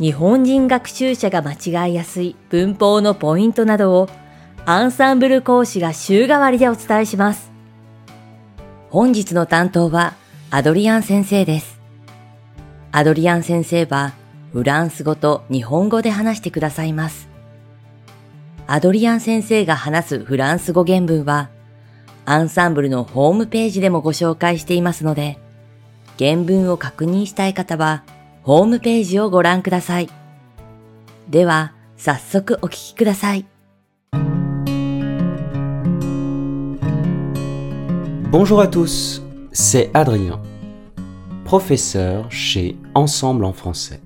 日本人学習者が間違いやすい文法のポイントなどをアンサンブル講師が週替わりでお伝えします。本日の担当はアドリアン先生です。アドリアン先生はフランス語と日本語で話してくださいます。アドリアン先生が話すフランス語原文はアンサンブルのホームページでもご紹介していますので、原文を確認したい方はホームページをご覧ください。では、早速お聞きください。Bonjour à tous, c'est Adrien, professeur chez Ensemble en français.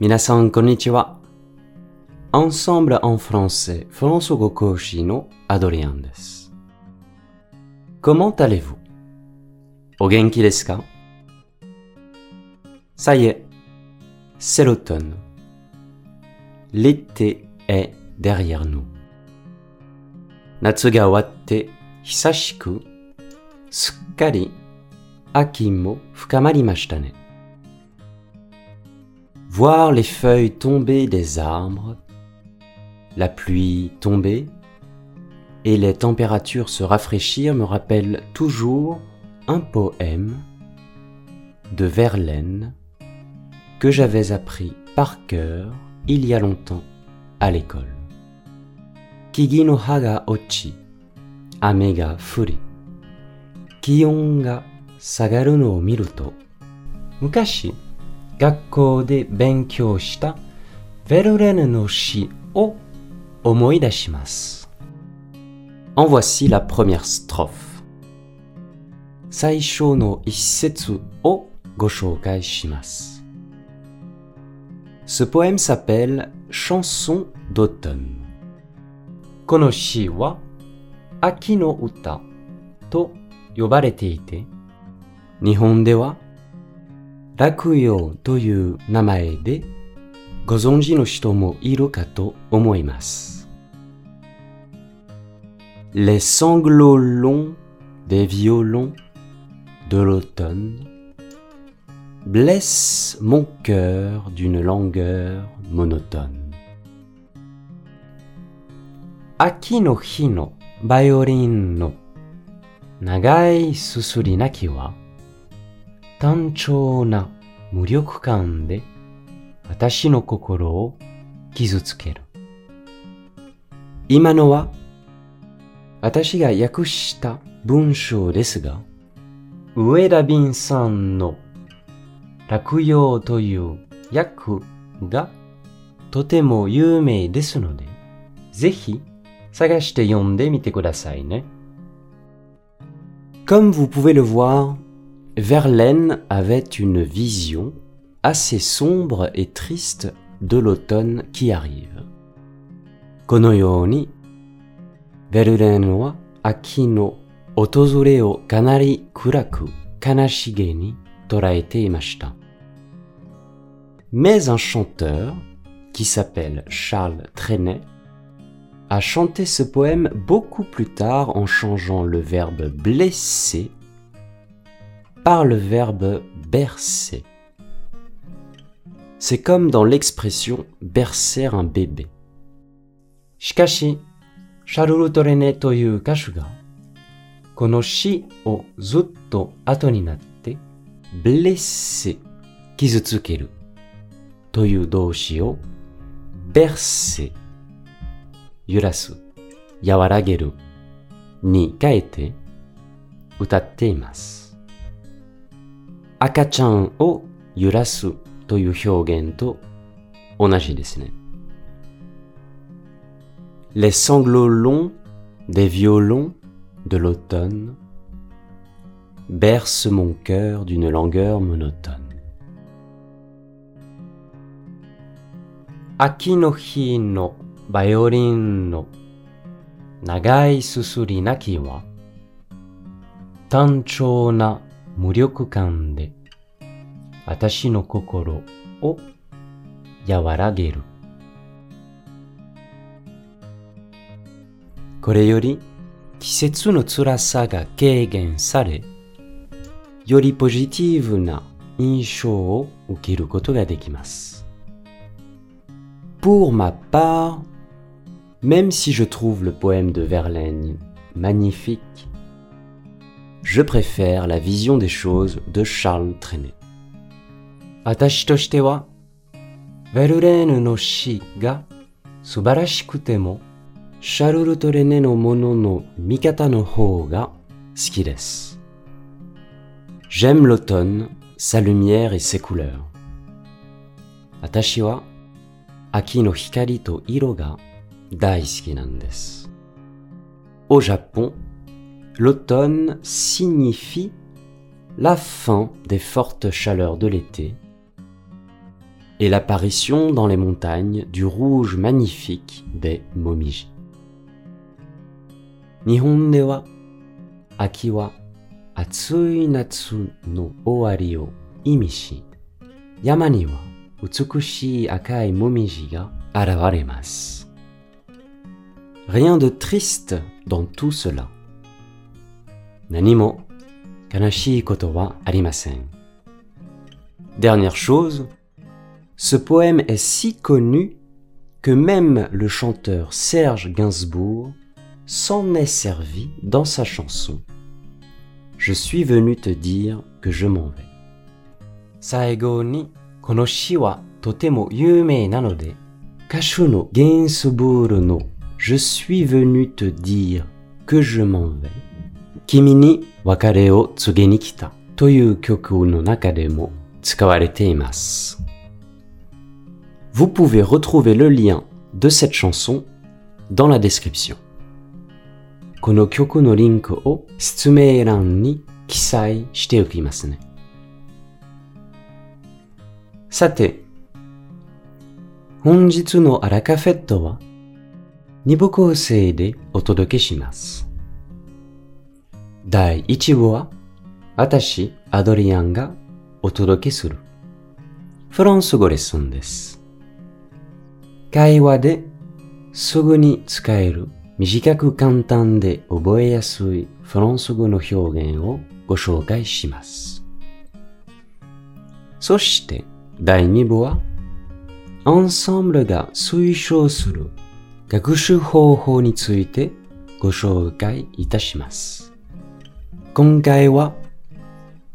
Minasan konnichiwa. Ensemble en français, François Gokoshi no Adrien desu. Comment allez-vous? O genki desu ka? ça y est, c'est l'automne. L'été est derrière nous. Natsu ga owatte hisashiku sukkari aki mo ne. Voir les feuilles tomber des arbres, la pluie tomber et les températures se rafraîchir me rappelle toujours un poème de Verlaine que j'avais appris par cœur il y a longtemps à l'école. Kigi no haga ochi, ame ga furi, kion ga sagaru no o miru to, mukashi, gakkou de benkyou shita Verlaine no shi o omoidashimasu. En voici la première strophe. Saisho no issetsu o go shoukai shimasu. Ce poème s'appelle Chanson d'automne. Konoshi wa Aki no uta to yobarete ite, Nihon de wa Rakuyo toyu namae de gozonji no shito mo iru to. Les sanglots longs des violons de l'automne blesse mon cœur d'une langueur monotone. Aki no hi no violin no nagai susuri naki wa tanchou na muryokukan de watashi no kokoro o kizutsukeru. Ima no wa watashi ga yaku shita bunshou desu ga Ueda Bin-san no 落葉という訳がとても有名ですので、ぜひ探して読んでみてくださいね。Comme vous pouvez le voir, Verlaine avait une vision assez sombre et triste de l'automne qui arrive. このように、ベルレンは秋の訪れをかなり暗く悲しげに捉えていました。 Mais un chanteur, qui s'appelle Charles Trenet, a chanté ce poème beaucoup plus tard en changeant le verbe blesser par le verbe bercer. C'est comme dans l'expression bercer un bébé. Shikashi, Charles Trenet toyu kashu ga, kono shi o zutto ato blesser, kizutsukeru. という動詞を bercer 揺らす和らげるに変えて歌っています赤ちゃんを揺らすという表現と同じですね Les sanglots longs des violons de l'automne bercent mon cœur d'une langueur monotone. 秋の日のバイオリンの長いすすり泣きは単調な無力感で私の心を和らげる。これより季節の辛さが軽減され、よりポジティブな印象を受けることができます。Pour ma part, même si je trouve le poème de Verlaine magnifique, je préfère la vision des choses de Charles Trenet. Atashi no no mikata no. J'aime l'automne, sa lumière et ses couleurs. 秋の光と色が大好きなんです。Au Japon, l'automne signifie la fin des fortes chaleurs de l'été et l'apparition dans les montagnes du rouge magnifique des momiji. Nihon de wa aki wa atsui natsu no owari o imishi yama ni wa utsukushii akai momiji ga arawaremasu. Rien de triste dans tout cela. Nanimo kanashii koto wa arimasen. Dernière chose, ce poème est si connu que même le chanteur Serge Gainsbourg s'en est servi dans sa chanson. Je suis venu te dire que je m'en vais. Saigo ni kono shi wa totemo yuumei nanode kashu no Gainsbourg no Je suis venu te dire que je m'en vais. Kimi ni wakare o tsuge ni kita toyu kyoku no naka de mo tsukawarete imasu. Vous pouvez retrouver le lien de cette chanson dans la description. この曲のリンクを説明欄に記載しておきますね。 さて、本日のアラカフェットは二部構成でお届けします。第1部は私、アドリアンがお届けするフランス語レッスンです。会話ですぐに使える短く簡単で覚えやすいフランス語の表現をご紹介します。そして第2部は、アンサンブルが推奨する学習方法についてご紹介いたします。今回は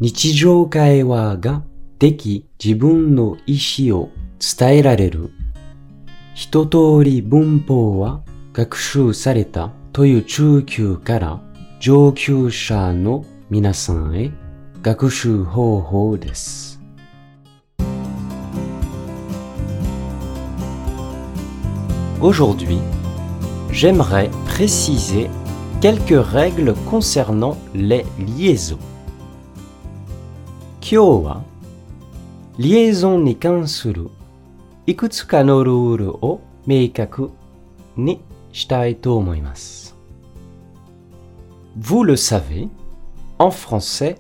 日常会話ができ自分の意思を伝えられる一通り文法は学習されたという中級から上級者の皆さんへ学習方法です。Aujourd'hui, j'aimerais préciser quelques règles concernant les liaisons. Liaison ni kansuru ikutsuka no o meikaku ni vous le savez, en français,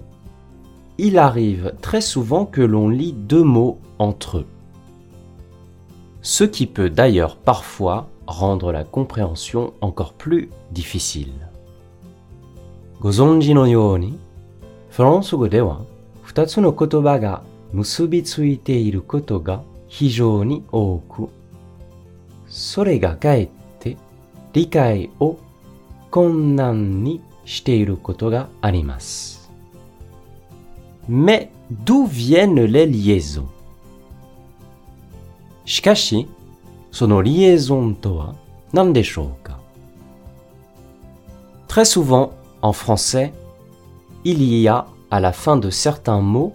il arrive très souvent que l'on lit deux mots entre eux. Ce qui peut d'ailleurs parfois rendre la compréhension encore plus difficile. Gozonji no yoni, français de wa, futatsu no kotoba ga musubitsuite iru koto ga hijou ni oku. Sore ga kaete mais d'où viennent les liaisons? Shikashi, sono liaison to wa Très souvent, en français, il y a à la fin de certains mots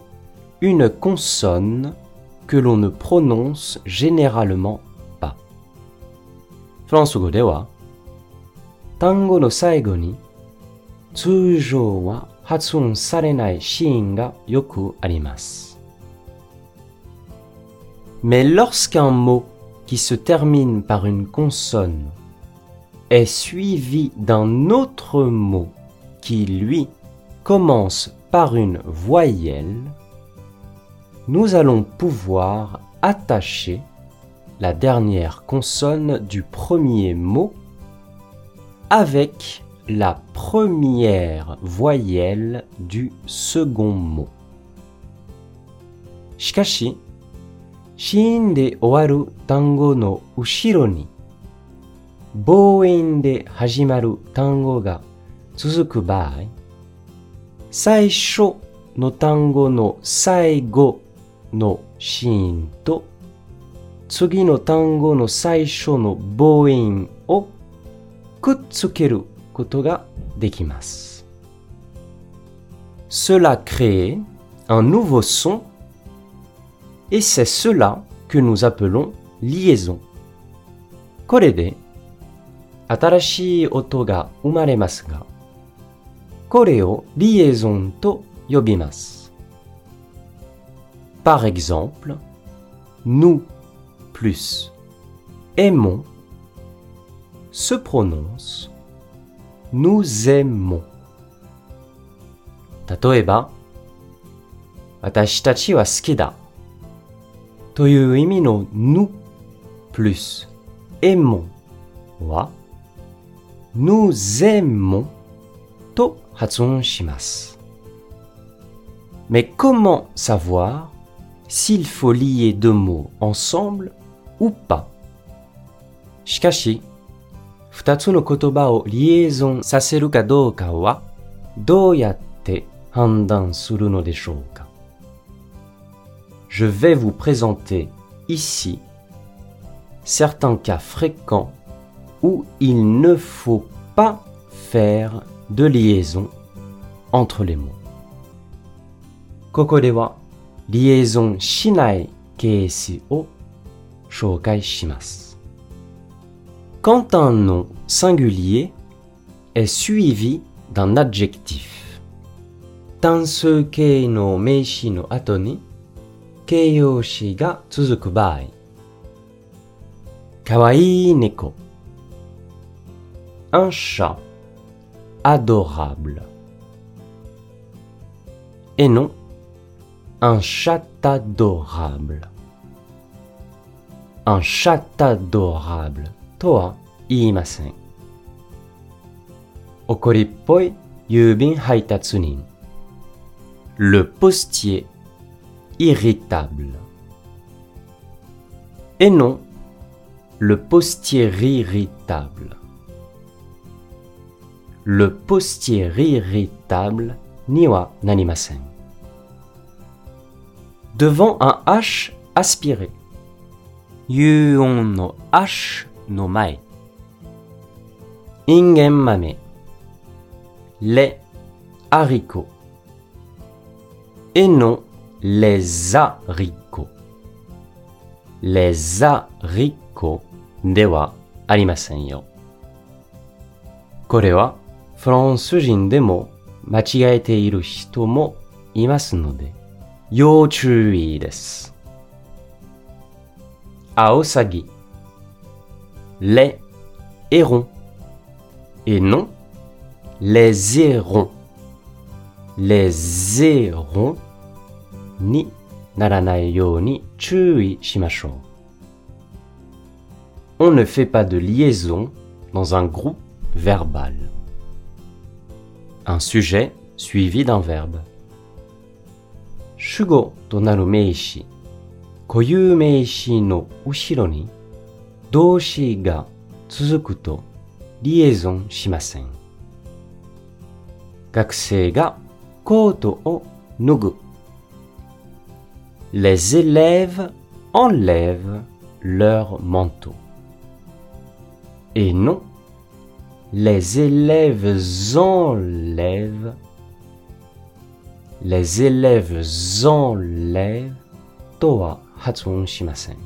une consonne que l'on ne prononce généralement pas. France wa 単語の最後に通常は発音されないシーンがよくあります。 Mais lorsqu'un mot qui se termine par une consonne est suivi d'un autre mot qui, lui, commence par une voyelle, nous allons pouvoir attacher la dernière consonne du premier mot avec la première voyelle du second mot. Shikashi, シーンで終わる単語の後ろに、母音で始まる単語が続く場合、最初の単語の最後のシーンと、次の単語の最初の母音をくっつけることができます。Cela crée un nouveau son et c'est cela que nous appelons liaison. これで新しい音が生まれますが、これをリエゾンと呼びます。Par exemple, nous plus aimons se prononce nous aimons. 例えば、私たちは好きだ という意味の nous plus aimons は nous aimons と発音します。Mais comment savoir s'il faut lier deux mots ensemble ou pas しかし、二つの言葉をリエゾンさせるかどうかは、どうやって判断するのでしょうか Je vais vous présenter ici certains cas fréquents où il ne faut pas faire de liaison entre les mots. ここでは、リエゾンしないケースを紹介します。Quand un nom singulier est suivi d'un adjectif, 単数形の名詞の後に 形容詞が続く場合、かわいい猫 un chat adorable et non un chat adorable un chat adorable とは言いません怒りっぽい郵便配達人 le postier irritable. Et non, le postier irritable. Le postier irritable ni wa nanimasen. Devant un H aspiré. Yuon no H no mai. Ingen mame. Les haricots. Et non, les haricots. Les ではありませんよ。これはフランス人でも間違えている人もいますので、要注意です。アオサギ。レ・エロン。え、ノン。レ・ゼロン。レ・ゼロン。にならないように注意しましょう On ne fait pas de liaison dans un groupe verbal. Un sujet suivi d'un verbe. 主語となる名詞、固有名詞の後ろに動詞が続くとリエゾンしません。学生がコートを脱ぐ。 les élèves enlèvent leur manteau. Et non, les élèves enlèvent, les élèves enlèvent, toa hatsun shimasen.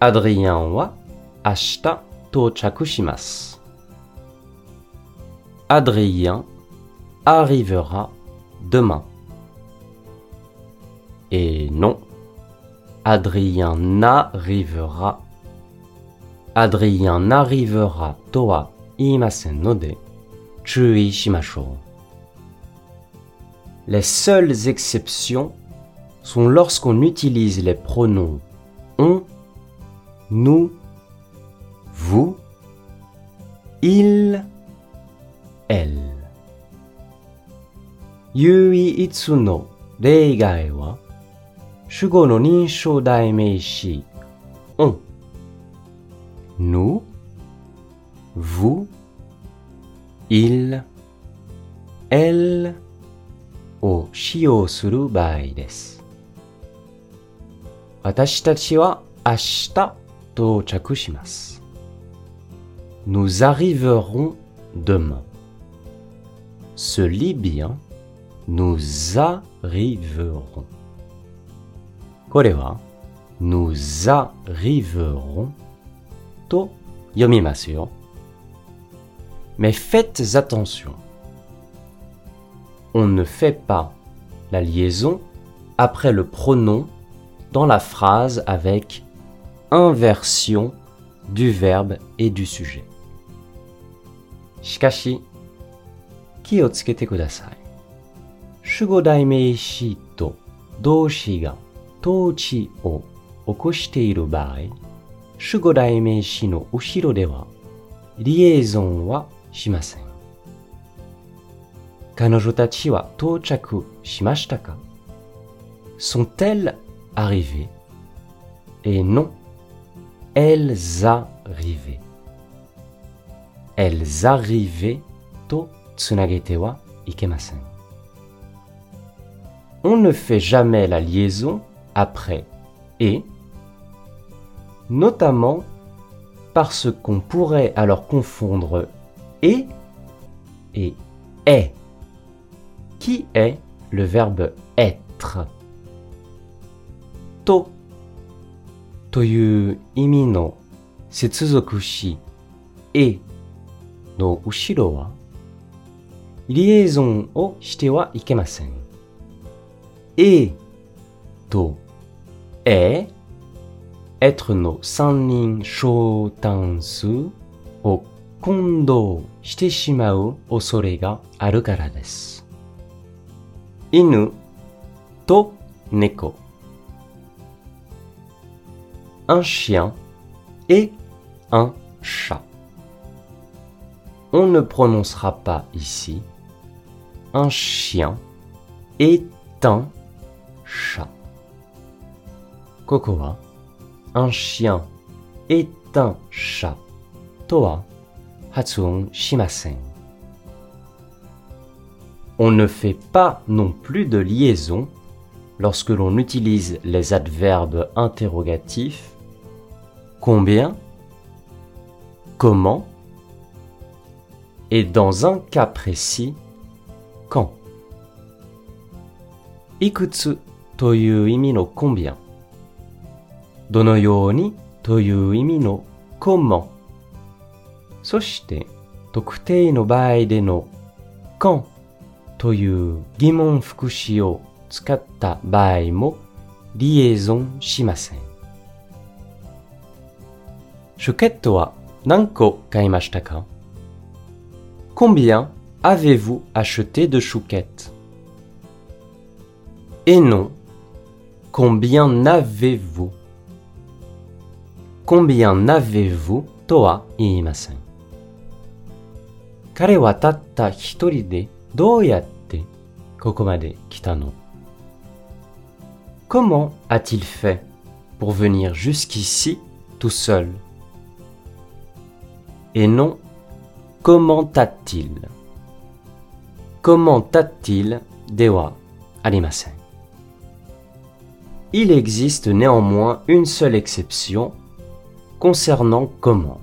Adrien wa ashita tochaku. Adrien arrivera demain. Et non, Adrien n'arrivera. Adrien n'arrivera to wa iimasen node, chui shimashou. Les seules exceptions sont lorsqu'on utilise les pronoms on, nous, vous, il, elle. Yui itsu no wa shugo no ninshou daimeishi on, nous, vous, il, elle を使用する場合です。私たちは明日到着します。Nous arriverons demain. Se lit bien. Nous arriverons. Korewa, nous arriverons to yomimasu. Mais faites attention. On ne fait pas la liaison après le pronom dans la phrase avec inversion du verbe et du sujet. Shikashi, ki o tsukete kudasai. Shugo to さい。主語代名詞と動詞が統治を起こしている場合、主語代名詞の後ろでは、リエゾンはしません。彼女たちは到着しましたか Sont-elles arrivées Et non, elles arrivaient. Elles arrivaient とつなげてはいけません。On ne fait jamais la liaison après et, notamment parce qu'on pourrait alors confondre et et est qui est le verbe être とという意味の接続詞えの後ろはリエゾンをしてはいけません。えと est être no sannin shotansu au kondo shite shimau osore ga aru kara desu. Inu to neko. Un chien et un chat. On ne prononcera pas ici un chien et un chat. Kokoa, un chien est un chat. Toa, Hatsun Shimasen. On ne fait pas non plus de liaison lorsque l'on utilise les adverbes interrogatifs combien, comment et dans un cas précis, quand. Ikutsu toyu imi no combien どのようにという意味の根門。そして、特定の場合での根という疑問副詞を使った場合もリエゾンしません。シュケットは何個買いましたか？Combien avez-vous acheté de chouquettes avez-vous Combien n'avez-vous toa iimasen? Kare wa tatta hitori de. Comment a-t-il fait pour venir jusqu'ici tout seul? Et non, comment a-t-il Comment a-t-il dewa arimasen Il existe néanmoins une seule exception concernant comment?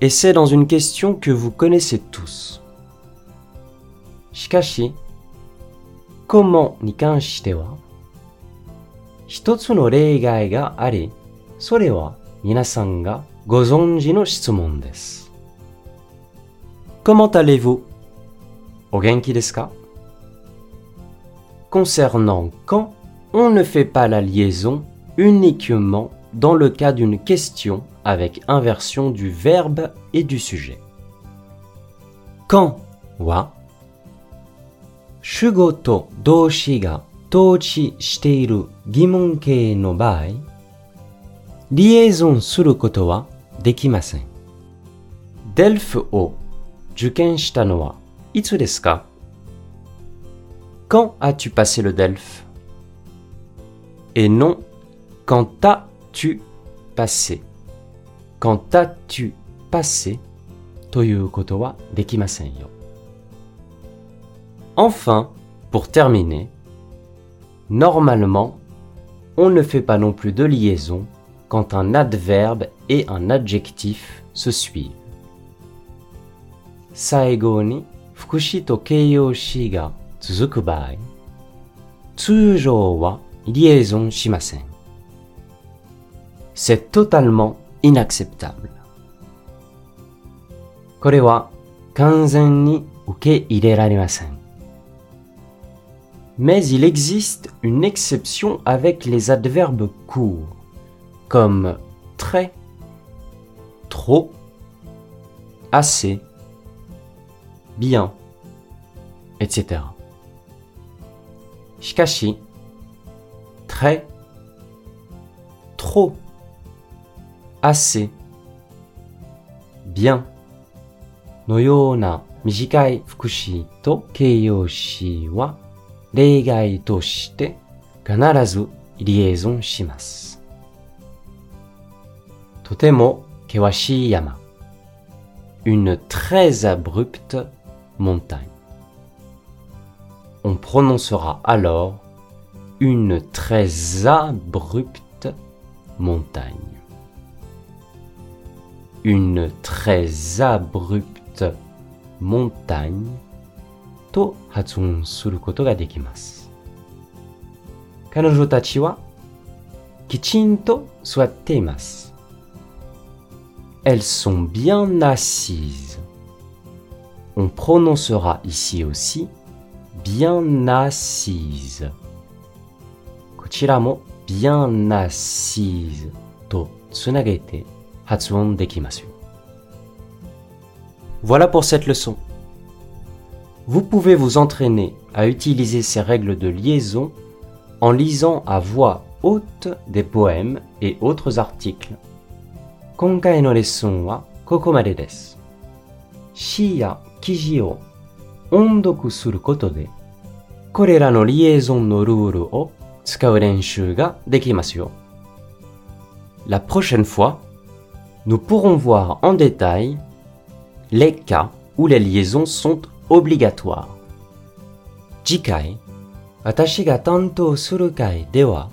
Et c'est dans une question que vous connaissez tous. Shikashi, comment ni kanshite wa hitotsu no reigai ga ari, sore wa minasan ga gozonji no shitsumon desu. Comment allez-vous? Au genki desu ka? Concernant quand, on ne fait pas la liaison uniquement dans le cas d'une question avec inversion du verbe et du sujet. Quand? Wa shugoto doushi ga tochi shite iru gimon no baai liaison suru koto wa dekimasen. Delphes o juken no wa itsu Quand as-tu passé le DELF Et non, quand t'as as-tu passé Quand as-tu passé ということはできませんよ。Enfin, pour terminer, normalement, on ne fait pas non plus de liaison quand un adverbe et un adjectif se suivent. 最後に副詞と形容詞が続く場合、通常はリエゾンしません。 c'est totalement inacceptable. Mais il existe une exception avec les adverbes courts, comme très, trop, assez, bien, etc. Très, trop assez, bien, のような短い副詞と形容詞は例外として必ずリエゾンします。とても険しい山。une très abrupte montagne. On prononcera alors une très abrupte montagne. une très abrupte montagne to hatsun suru koto ga dekimasu. Kanojo tachi wa kichinto suatte imasu. Elles sont bien assises. On prononcera ici aussi bien assise. Kochira mo bien assise to tsunagete voilà pour cette leçon. Vous pouvez vous entraîner à utiliser ces règles de liaison en lisant à voix haute des poèmes et autres articles. Wa La prochaine fois, nous pourrons voir en détail les cas où les liaisons sont obligatoires. 次回、私が担当する回では、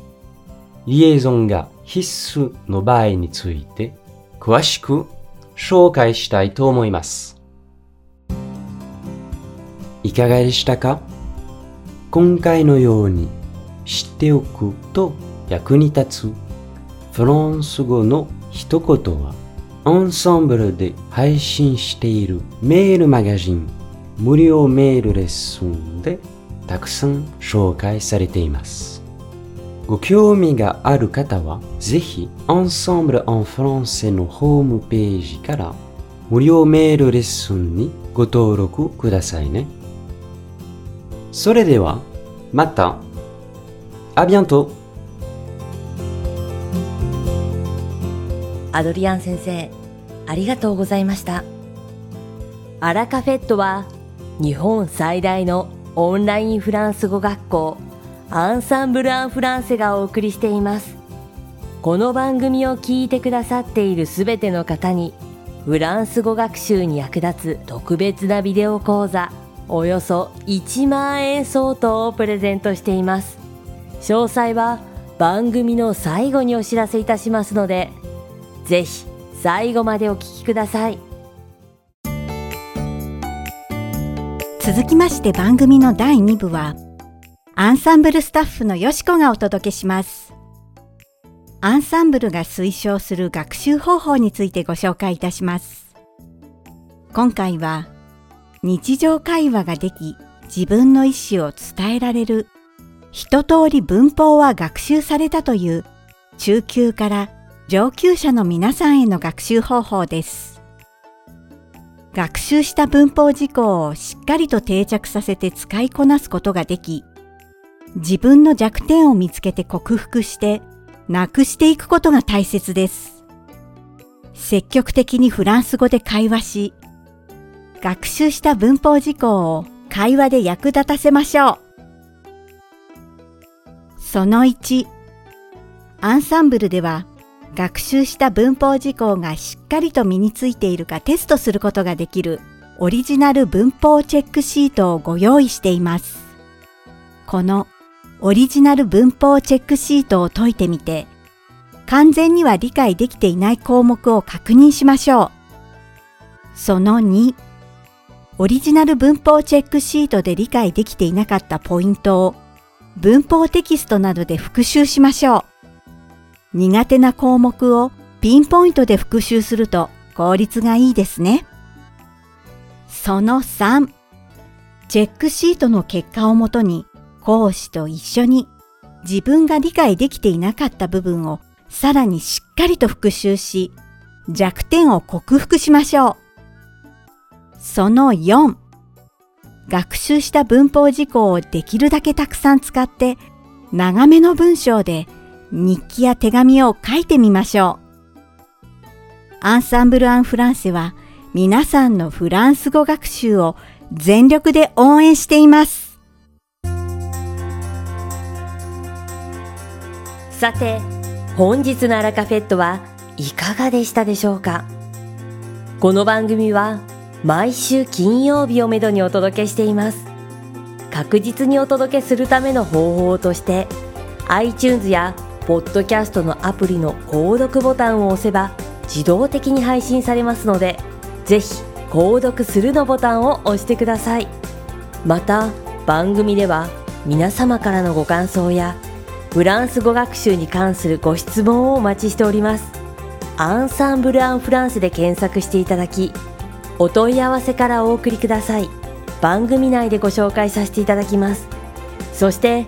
リエゾンが必須の場合について詳しく紹介したいと思います。いかがでしたか今回のように知っておくと役に立つフランス語の一言はアンサンブルで配信しているメールマガジン無料メールレッスンでたくさん紹介されています。ご興味がある方は、ぜひ、Ensemble en Français のホームページから無料メールレッスンにご登録くださいね。それでは、また。あ bientôt! アドリアン先生、ありがとうございました。アラカフェットは日本最大のオンラインフランス語学校アンサンブル・アン・フランセがお送りしていますこの番組を聞いてくださっているすべての方にフランス語学習に役立つ特別なビデオ講座およそ1万円相当をプレゼントしています詳細は番組の最後にお知らせいたしますのでぜひ最後までお聞きください。続きまして番組の第2部は、アンサンブルスタッフのよしこがお届けします。アンサンブルが推奨する学習方法についてご紹介いたします。今回は、日常会話ができ、自分の意思を伝えられる一通り文法は学習されたという中級から上級者の皆さんへの学習方法です。学習した文法事項をしっかりと定着させて使いこなすことができ、自分の弱点を見つけて克服してなくしていくことが大切です。積極的にフランス語で会話し、学習した文法事項を会話で役立たせましょう。その1、アンサンブルでは学習した文法事項がしっかりと身についているかテストすることができるオリジナル文法チェックシートをご用意しています。このオリジナル文法チェックシートを解いてみて、完全には理解できていない項目を確認しましょう。その2、オリジナル文法チェックシートで理解できていなかったポイントを文法テキストなどで復習しましょう。苦手な項目をピンポイントで復習すると効率がいいですね。その3、チェックシートの結果をもとに講師と一緒に自分が理解できていなかった部分をさらにしっかりと復習し弱点を克服しましょう。その4、学習した文法事項をできるだけたくさん使って長めの文章で日記や手紙を書いてみましょう。アンサンブル・アン・フランセは皆さんのフランス語学習を全力で応援しています。さて、本日のアラカフェットはいかがでしたでしょうか？この番組は毎週金曜日をめどにお届けしています。確実にお届けするための方法として iTunes やポッドキャストのアプリの購読ボタンを押せば自動的に配信されますので、ぜひ購読するのボタンを押してください。また、番組では皆様からのご感想やフランス語学習に関するご質問をお待ちしております。アンサンブル・アン・フランスで検索していただき、お問い合わせからお送りください。番組内でご紹介させていただきます。そして、